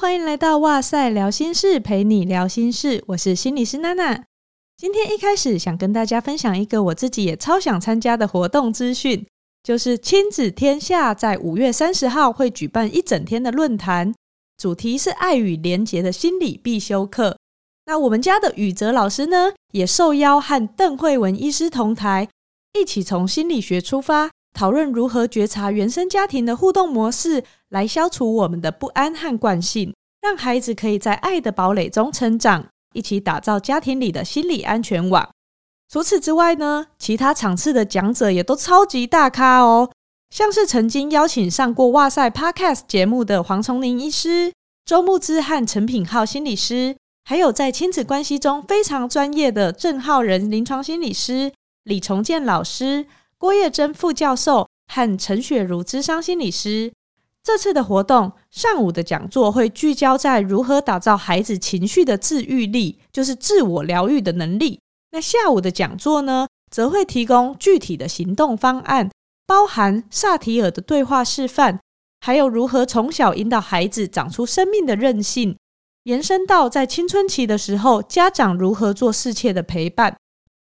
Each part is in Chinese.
欢迎来到哇塞聊心室，陪你聊心事。我是心理师娜娜。今天一开始想跟大家分享一个我自己也超想参加的活动资讯，就是亲子天下在五月三十号会举办一整天的论坛，主题是爱与连结的心理必修课。那我们家的宇哲老师呢，也受邀和邓惠文医师同台，一起从心理学出发，讨论如何觉察原生家庭的互动模式。来消除我们的不安和惯性，让孩子可以在爱的堡垒中成长，一起打造家庭里的心理安全网。除此之外呢，其他场次的讲者也都超级大咖哦，像是曾经邀请上过哇塞 Podcast 节目的黄崇林医师、周慕之和陈品浩心理师，还有在亲子关系中非常专业的郑浩仁临床心理师、李崇建老师、郭叶珍副教授和陈雪茹智商心理师。这次的活动，上午的讲座会聚焦在如何打造孩子情绪的治愈力，就是自我疗愈的能力。那下午的讲座呢，则会提供具体的行动方案，包含萨提尔的对话示范，还有如何从小引导孩子长出生命的韧性，延伸到在青春期的时候，家长如何做适切的陪伴。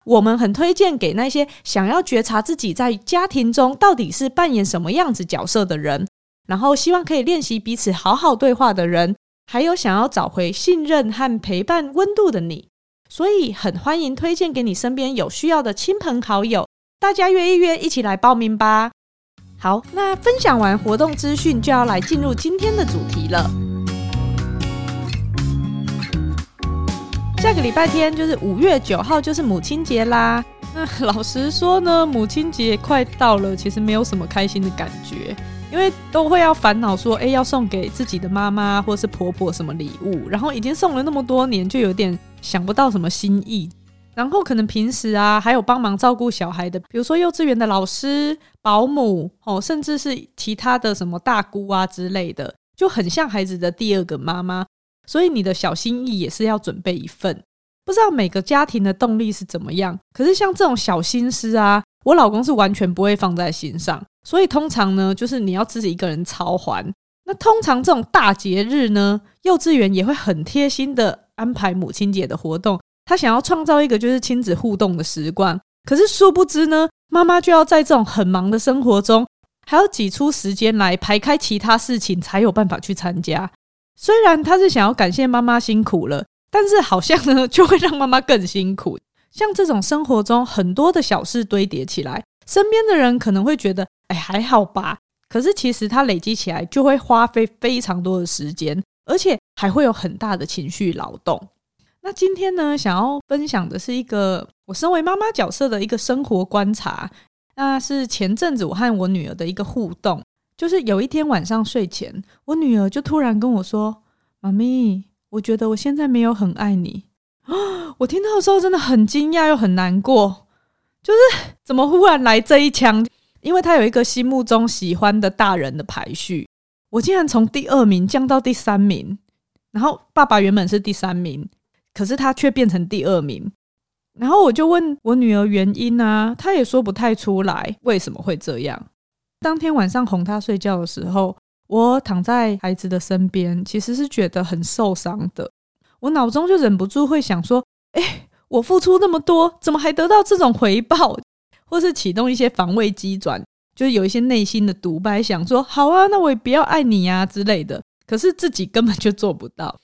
我们很推荐给那些想要觉察自己在家庭中到底是扮演什么样子角色的人。然后希望可以练习彼此好好对话的人，还有想要找回信任和陪伴温度的你，所以很欢迎推荐给你身边有需要的亲朋好友，大家约一约，一起来报名吧。好，那分享完活动资讯，就要来进入今天的主题了。下个礼拜天就是五月九号，就是母亲节啦。那 老实说呢，母亲节快到了，其实没有什么开心的感觉。因为都会要烦恼说，哎，要送给自己的妈妈或是婆婆什么礼物，然后已经送了那么多年，就有点想不到什么心意。然后可能平时啊，还有帮忙照顾小孩的，比如说幼稚园的老师、保姆哦，甚至是其他的什么大姑啊之类的，就很像孩子的第二个妈妈。所以你的小心意也是要准备一份。不知道每个家庭的动力是怎么样，可是像这种小心思啊，我老公是完全不会放在心上。所以通常呢，就是你要自己一个人操还。那通常这种大节日呢，幼稚园也会很贴心的安排母亲节的活动。他想要创造一个就是亲子互动的时光。可是殊不知呢，妈妈就要在这种很忙的生活中，还要挤出时间来排开其他事情，才有办法去参加。虽然他是想要感谢妈妈辛苦了，但是好像呢，就会让妈妈更辛苦。像这种生活中很多的小事堆叠起来，身边的人可能会觉得。哎，还好吧。可是其实它累积起来就会花费非常多的时间，而且还会有很大的情绪劳动。那今天呢，想要分享的是一个我身为妈妈角色的一个生活观察。那是前阵子我和我女儿的一个互动，就是有一天晚上睡前，我女儿就突然跟我说：“妈咪，我觉得我现在没有很爱你。”啊，我听到的时候真的很惊讶又很难过，就是怎么忽然来这一枪？因为他有一个心目中喜欢的大人的排序，我竟然从第二名降到第三名，然后爸爸原本是第三名，可是他却变成第二名，然后我就问我女儿原因啊，她也说不太出来为什么会这样。当天晚上哄她睡觉的时候，我躺在孩子的身边，其实是觉得很受伤的，我脑中就忍不住会想说，哎，我付出那么多，怎么还得到这种回报？或是启动一些防卫机转，就是有一些内心的独白，想说好啊，那我也不要爱你呀之类的。可是自己根本就做不到。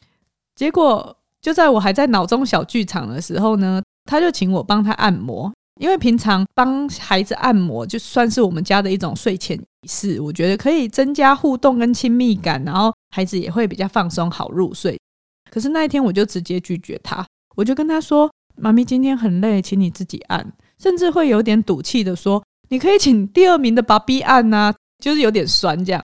结果就在我还在脑中小剧场的时候呢，他就请我帮他按摩，因为平常帮孩子按摩就算是我们家的一种睡前仪式，我觉得可以增加互动跟亲密感，然后孩子也会比较放松，好入睡。可是那一天我就直接拒绝他，我就跟他说：“妈咪今天很累，请你自己按。”甚至会有点赌气的说：“你可以请第二名的爸比按呐，就是有点酸这样。”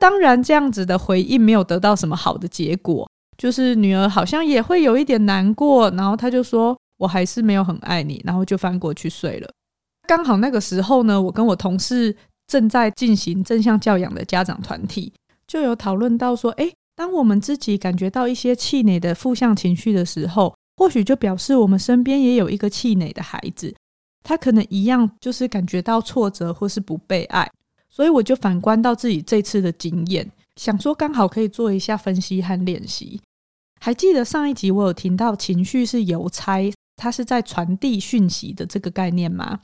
当然，这样子的回应没有得到什么好的结果，就是女儿好像也会有一点难过，然后她就说：“我还是没有很爱你。”然后就翻过去睡了。刚好那个时候呢，我跟我同事正在进行正向教养的家长团体，就有讨论到说：“诶，当我们自己感觉到一些气馁的负向情绪的时候，或许就表示我们身边也有一个气馁的孩子。”他可能一样，就是感觉到挫折或是不被爱，所以我就反观到自己这次的经验，想说刚好可以做一下分析和练习。还记得上一集我有听到情绪是邮差，它是在传递讯息的这个概念吗？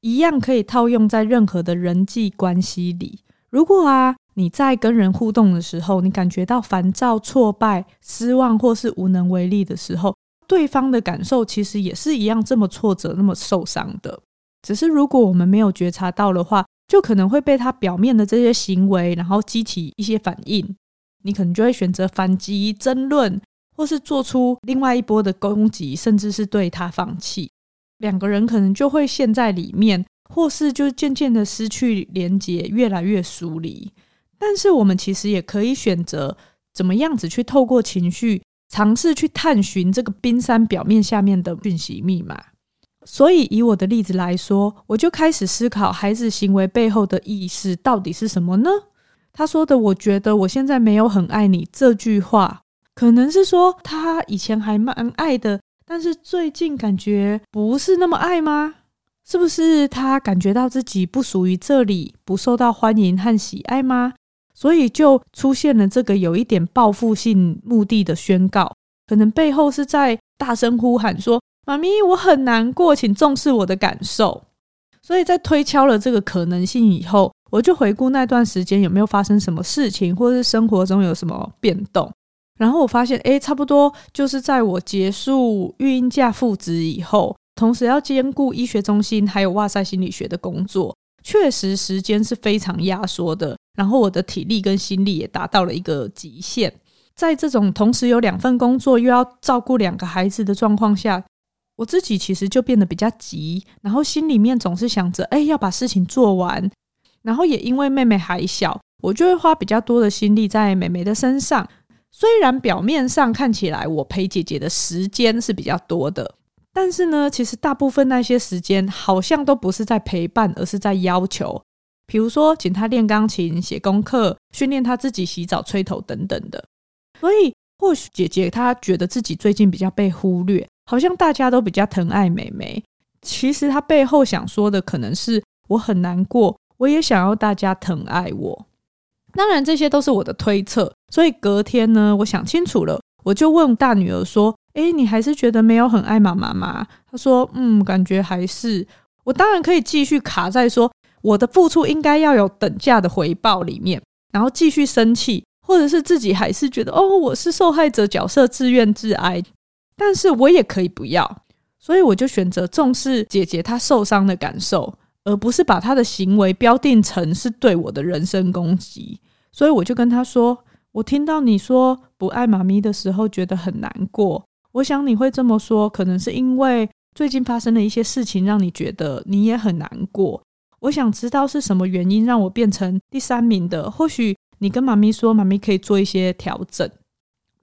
一样可以套用在任何的人际关系里。如果啊，你在跟人互动的时候，你感觉到烦躁、挫败、失望或是无能为力的时候，对方的感受其实也是一样这么挫折、那么受伤的。只是如果我们没有觉察到的话，就可能会被他表面的这些行为，然后激起一些反应。你可能就会选择反击、争论。或是做出另外一波的攻击，甚至是对他放弃，两个人可能就会陷在里面，或是就渐渐的失去连接，越来越疏离。但是我们其实也可以选择怎么样子去透过情绪，尝试去探寻这个冰山表面下面的讯息密码。所以以我的例子来说，我就开始思考孩子行为背后的意思到底是什么呢？他说的“我觉得我现在没有很爱你”这句话。可能是说他以前还蛮爱的，但是最近感觉不是那么爱吗？是不是他感觉到自己不属于这里，不受到欢迎和喜爱吗？所以就出现了这个有一点报复性目的的宣告，可能背后是在大声呼喊说：“妈咪，我很难过，请重视我的感受。”所以在推敲了这个可能性以后，我就回顾那段时间有没有发生什么事情，或是生活中有什么变动。然后我发现，诶，差不多就是在我结束育婴假复职以后，同时要兼顾医学中心还有哇塞心理学的工作，确实时间是非常压缩的。然后我的体力跟心力也达到了一个极限。在这种同时有两份工作又要照顾两个孩子的状况下，我自己其实就变得比较急，然后心里面总是想着，诶，要把事情做完。然后也因为妹妹还小，我就会花比较多的心力在妹妹的身上。虽然表面上看起来我陪姐姐的时间是比较多的，但是呢，其实大部分那些时间好像都不是在陪伴，而是在要求。比如说，请她练钢琴、写功课、训练她自己洗澡、吹头等等的。所以，或许姐姐她觉得自己最近比较被忽略，好像大家都比较疼爱妹妹。其实她背后想说的可能是我很难过，我也想要大家疼爱我。当然，这些都是我的推测。所以隔天呢，我想清楚了，我就问大女儿说：“诶，你还是觉得没有很爱妈妈吗？”她说：“嗯，感觉还是。”我当然可以继续卡在说我的付出应该要有等价的回报里面，然后继续生气，或者是自己还是觉得哦，我是受害者角色，自怨自哀。但是我也可以不要，所以我就选择重视姐姐她受伤的感受，而不是把他的行为标定成是对我的人身攻击。所以我就跟他说：“我听到你说不爱妈咪的时候，觉得很难过。我想你会这么说，可能是因为最近发生了一些事情，让你觉得你也很难过。我想知道是什么原因让我变成第三名的。或许你跟妈咪说，妈咪可以做一些调整。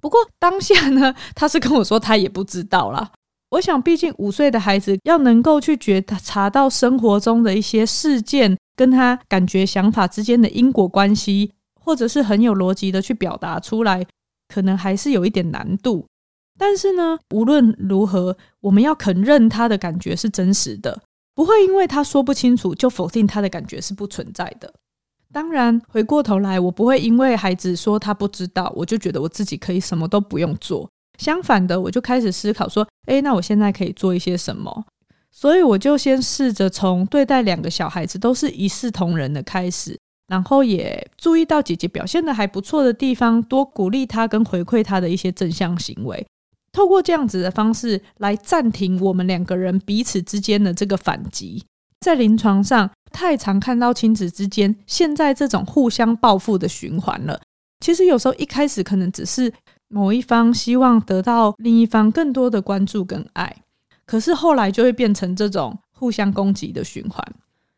不过当下呢，他是跟我说他也不知道啦。我想，毕竟五岁的孩子要能够去觉察到生活中的一些事件跟他感觉想法之间的因果关系。”或者是很有逻辑的去表达出来，可能还是有一点难度。但是呢，无论如何，我们要肯认他的感觉是真实的，不会因为他说不清楚就否定他的感觉是不存在的。当然，回过头来，我不会因为孩子说他不知道，我就觉得我自己可以什么都不用做。相反的，我就开始思考说，诶，那我现在可以做一些什么？所以我就先试着从对待两个小孩子都是一视同仁的开始。然后也注意到姐姐表现的还不错的地方，多鼓励她跟回馈她的一些正向行为。透过这样子的方式来暂停我们两个人彼此之间的这个反击。在临床上，太常看到亲子之间现在这种互相报复的循环了。其实有时候一开始可能只是某一方希望得到另一方更多的关注跟爱，可是后来就会变成这种互相攻击的循环。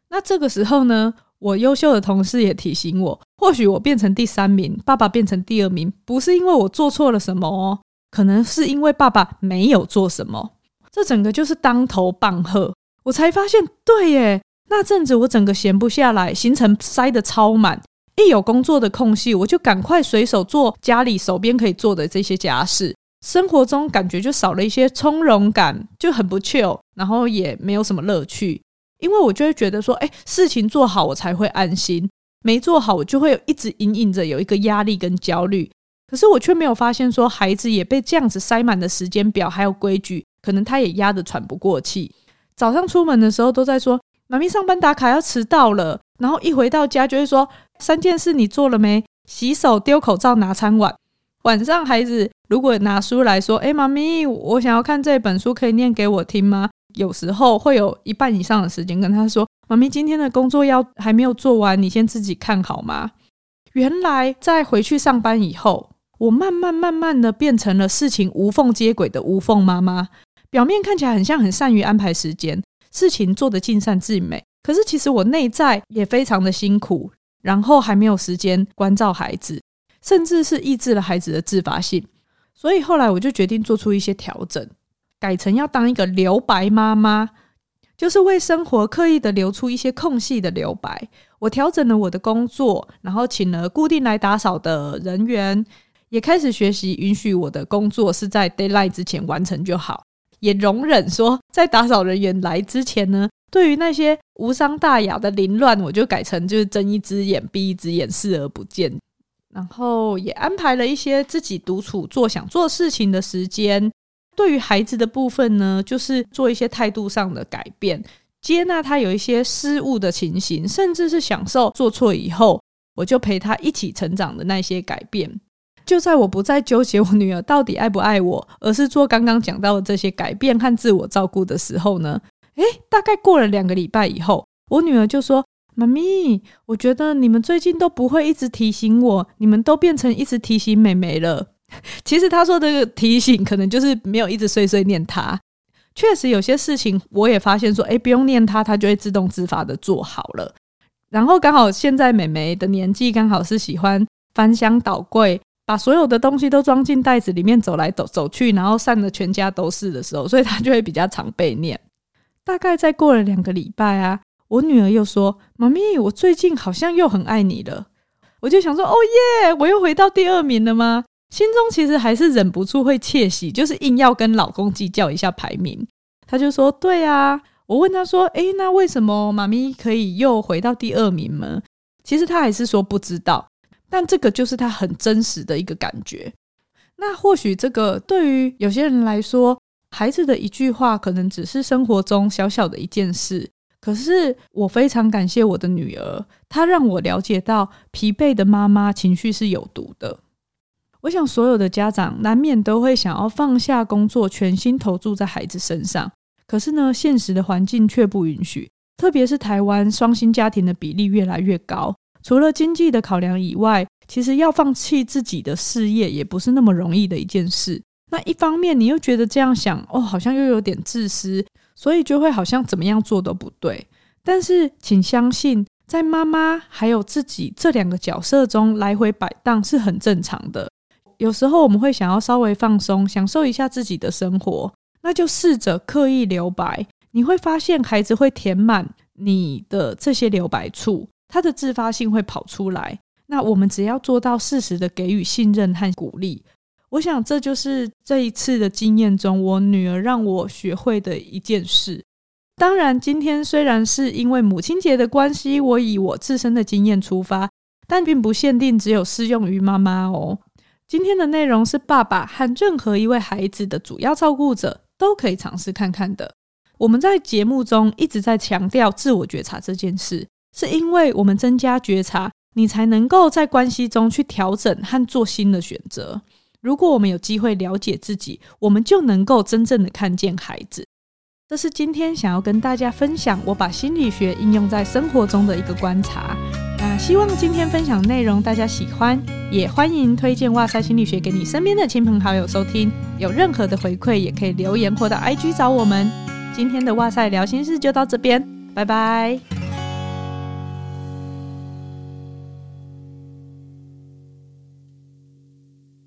那这个时候呢，我优秀的同事也提醒我，或许我变成第三名，爸爸变成第二名，不是因为我做错了什么哦，可能是因为爸爸没有做什么。这整个就是当头棒喝，我才发现，对耶，那阵子我整个闲不下来，行程塞得超满，一有工作的空隙，我就赶快随手做家里手边可以做的这些家事，生活中感觉就少了一些从容感，就很不 chill，然后也没有什么乐趣。因为我就会觉得说，哎，事情做好我才会安心。没做好，我就会一直隐隐着有一个压力跟焦虑。可是我却没有发现，说孩子也被这样子塞满的时间表还有规矩，可能他也压得喘不过气。早上出门的时候都在说：“妈咪上班打卡要迟到了。”然后一回到家就会说：“三件事你做了没？洗手、丢口罩、拿餐碗。”晚上孩子如果拿书来说：“诶，妈咪，我想要看这本书，可以念给我听吗？” 有时候会有一半以上的时间跟他说：“妈咪，今天的工作要还没有做完，你先自己看好吗？”原来在回去上班以后，我慢慢慢慢的变成了事情无缝接轨的无缝妈妈。表面看起来很像很善于安排时间，事情做得尽善尽美。可是其实我内在也非常的辛苦，然后还没有时间关照孩子，甚至是抑制了孩子的自发性。所以后来我就决定做出一些调整，改成要当一个留白妈妈，就是为生活刻意的留出一些空隙的留白。我调整了我的工作，然后请了固定来打扫的人员，也开始学习允许我的工作是在 deadline 之前完成就好。也容忍说，在打扫人员来之前呢，对于那些无伤大雅的凌乱，我就改成就是睁一只眼闭一只眼，视而不见。然后也安排了一些自己独处做想做事情的时间。对于孩子的部分呢，就是做一些态度上的改变，接纳他有一些失误的情形，甚至是享受做错以后，我就陪他一起成长的那些改变。就在我不再纠结我女儿到底爱不爱我，而是做刚刚讲到的这些改变和自我照顾的时候呢，诶，大概过了两个礼拜以后，我女儿就说：“妈咪，我觉得你们最近都不会一直提醒我，你们都变成一直提醒妹妹了。”其实她说这个提醒，可能就是没有一直碎碎念她。确实有些事情，我也发现说，诶，不用念她，她就会自动自发的做好了。然后刚好现在妹妹的年纪，刚好是喜欢翻箱倒柜。把所有的东西都装进袋子里面，走来走走去，然后散的全家都是的时候，所以他就会比较常被念。大概再过了两个礼拜啊，我女儿又说：“妈咪，我最近好像又很爱你了。”我就想说：“哦耶，我又回到第二名了吗？”心中其实还是忍不住会窃喜，就是硬要跟老公计较一下排名。他就说：“对啊。”我问他说：“诶，那为什么妈咪可以又回到第二名呢？”其实他还是说不知道。但这个就是他很真实的一个感觉。那或许这个对于有些人来说，孩子的一句话可能只是生活中小小的一件事。可是我非常感谢我的女儿，她让我了解到疲惫的妈妈情绪是有毒的。我想所有的家长难免都会想要放下工作，全心投注在孩子身上。可是呢，现实的环境却不允许，特别是台湾双薪家庭的比例越来越高。除了经济的考量以外，其实要放弃自己的事业也不是那么容易的一件事。那一方面，你又觉得这样想，哦，好像又有点自私，所以就会好像怎么样做都不对。但是，请相信，在妈妈还有自己这两个角色中来回摆荡是很正常的。有时候我们会想要稍微放松，享受一下自己的生活，那就试着刻意留白，你会发现孩子会填满你的这些留白处。他的自发性会跑出来，那我们只要做到适时的给予信任和鼓励，我想这就是这一次的经验中，我女儿让我学会的一件事。当然，今天虽然是因为母亲节的关系，我以我自身的经验出发，但并不限定只有适用于妈妈哦。今天的内容是爸爸和任何一位孩子的主要照顾者都可以尝试看看的。我们在节目中一直在强调自我觉察这件事。是因为我们增加觉察，你才能够在关系中去调整和做新的选择。如果我们有机会了解自己，我们就能够真正的看见孩子。这是今天想要跟大家分享，我把心理学应用在生活中的一个观察。那希望今天分享内容大家喜欢，也欢迎推荐哇塞心理学给你身边的亲朋好友收听。有任何的回馈，也可以留言或到 IG 找我们。今天的哇塞聊心事就到这边，拜拜。